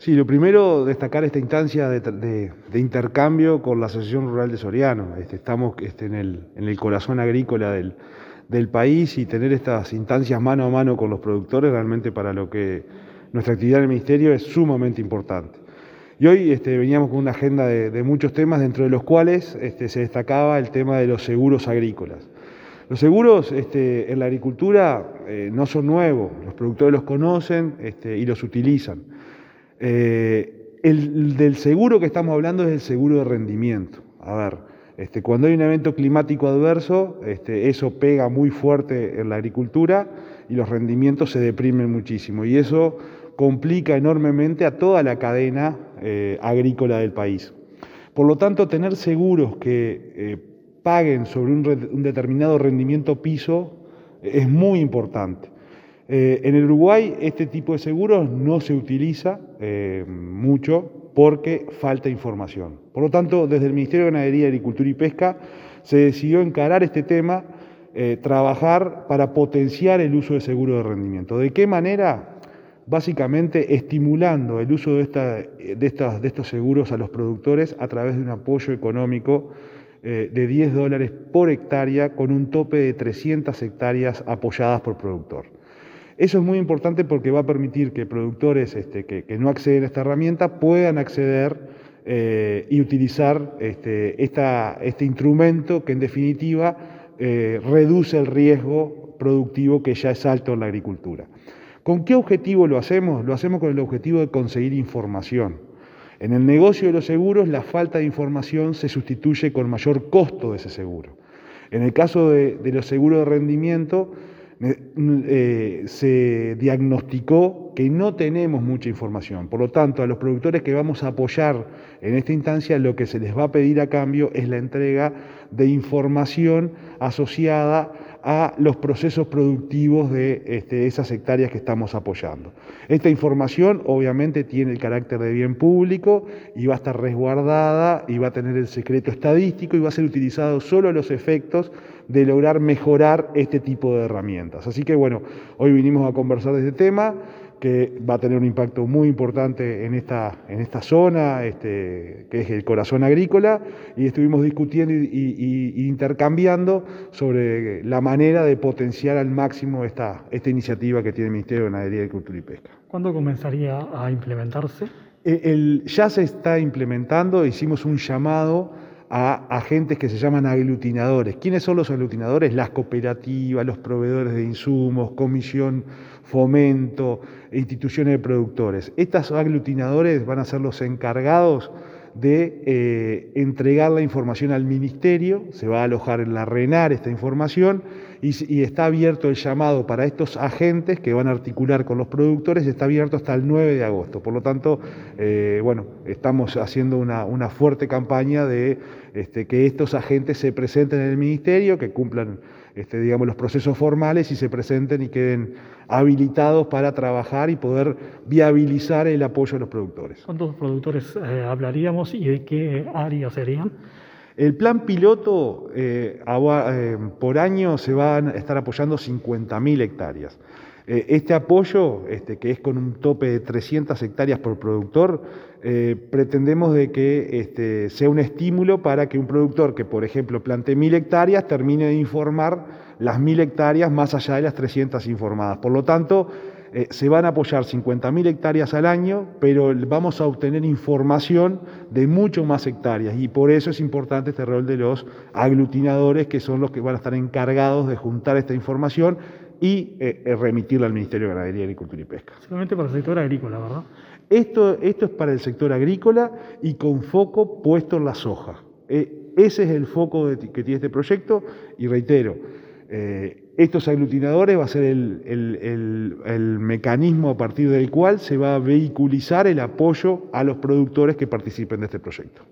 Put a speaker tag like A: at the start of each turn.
A: Sí, lo primero, destacar esta instancia de, intercambio con la Asociación Rural de Soriano. Este, estamos este, en, el, corazón agrícola del, país y tener estas instancias mano a mano con los productores realmente para lo que nuestra actividad en el Ministerio es sumamente importante. Y hoy este, veníamos con una agenda de, muchos temas, dentro de los cuales se destacaba el tema de los seguros agrícolas. Los seguros en la agricultura eh, no son nuevos, los productores los conocen y los utilizan. Eh, el del seguro que estamos hablando es el seguro de rendimiento. A ver, este, cuando hay un evento climático adverso, este, eso pega muy fuerte en la agricultura y los rendimientos se deprimen muchísimo. Y eso complica enormemente a toda la cadena eh, agrícola del país. Por lo tanto, tener seguros que eh, paguen sobre un determinado rendimiento piso es muy importante. Eh, en el Uruguay este tipo de seguros no se utiliza eh, mucho porque falta información. Por lo tanto, desde el Ministerio de Ganadería, Agricultura y Pesca se decidió encarar este tema, eh, trabajar para potenciar el uso de seguros de rendimiento. ¿De qué manera? Básicamente estimulando el uso de, de estos seguros a los productores a través de un apoyo económico de 10 dólares por hectárea con un tope de 300 hectáreas apoyadas por productor. Eso es muy importante porque va a permitir que productores este, que, no acceden a esta herramienta puedan acceder eh, y utilizar este, este, instrumento que en definitiva eh, reduce el riesgo productivo que ya es alto en la agricultura. ¿Con qué objetivo lo hacemos? Lo hacemos con el objetivo de conseguir información. En el negocio de los seguros, la falta de información se sustituye con mayor costo de ese seguro. En el caso de los seguros de rendimiento, eh, se diagnosticó que no tenemos mucha información. Por lo tanto, a los productores que vamos a apoyar en esta instancia, lo que se les va a pedir a cambio es la entrega de información asociada a los procesos productivos de este, esas hectáreas que estamos apoyando. Esta información obviamente tiene el carácter de bien público y va a estar resguardada y va a tener el secreto estadístico y va a ser utilizado solo a los efectos de lograr mejorar este tipo de herramientas. Así que bueno, hoy vinimos a conversar de este tema que va a tener un impacto muy importante en esta, en esta zona, este, que es el corazón agrícola, y estuvimos discutiendo y, intercambiando sobre la manera de potenciar al máximo esta, esta iniciativa que tiene el Ministerio de Ganadería, Agricultura y Pesca.
B: ¿Cuándo comenzaría a implementarse?
A: Eh, ya se está implementando, hicimos un llamado a agentes que se llaman aglutinadores. ¿Quiénes son los aglutinadores? Las cooperativas, los proveedores de insumos, comisión, fomento, instituciones de productores. Estos aglutinadores van a ser los encargados de eh, entregar la información al ministerio, se va a alojar en la RENAR esta información y, está abierto el llamado para estos agentes que van a articular con los productores, está abierto hasta el 9 de agosto. Por lo tanto, eh, bueno, estamos haciendo una, fuerte campaña de este, que estos agentes se presenten en el ministerio, que cumplan este, digamos, los procesos formales y se presenten y queden habilitados para trabajar y poder viabilizar el apoyo a los productores.
B: ¿Cuántos productores eh, hablaríamos y de qué áreas serían?
A: El plan piloto eh, eh, por año se van a estar apoyando 50.000 hectáreas. Este apoyo, este, que es con un tope de 300 hectáreas por productor, pretendemos de que este, sea un estímulo para que un productor que, por ejemplo, plante 1.000 hectáreas termine de informar las 1.000 hectáreas más allá de las 300 informadas. Por lo tanto, eh, se van a apoyar 50.000 hectáreas al año, pero vamos a obtener información de mucho más hectáreas y por eso es importante este rol de los aglutinadores, que son los que van a estar encargados de juntar esta información y eh, eh, remitirla al Ministerio de Ganadería, Agricultura y Pesca.
B: Solamente para el sector agrícola, ¿verdad?
A: Esto, esto es para el sector agrícola y con foco puesto en la soja. ese es el foco que tiene este proyecto y reitero, eh, estos aglutinadores va a ser el, mecanismo a partir del cual se va a vehiculizar el apoyo a los productores que participen de este proyecto.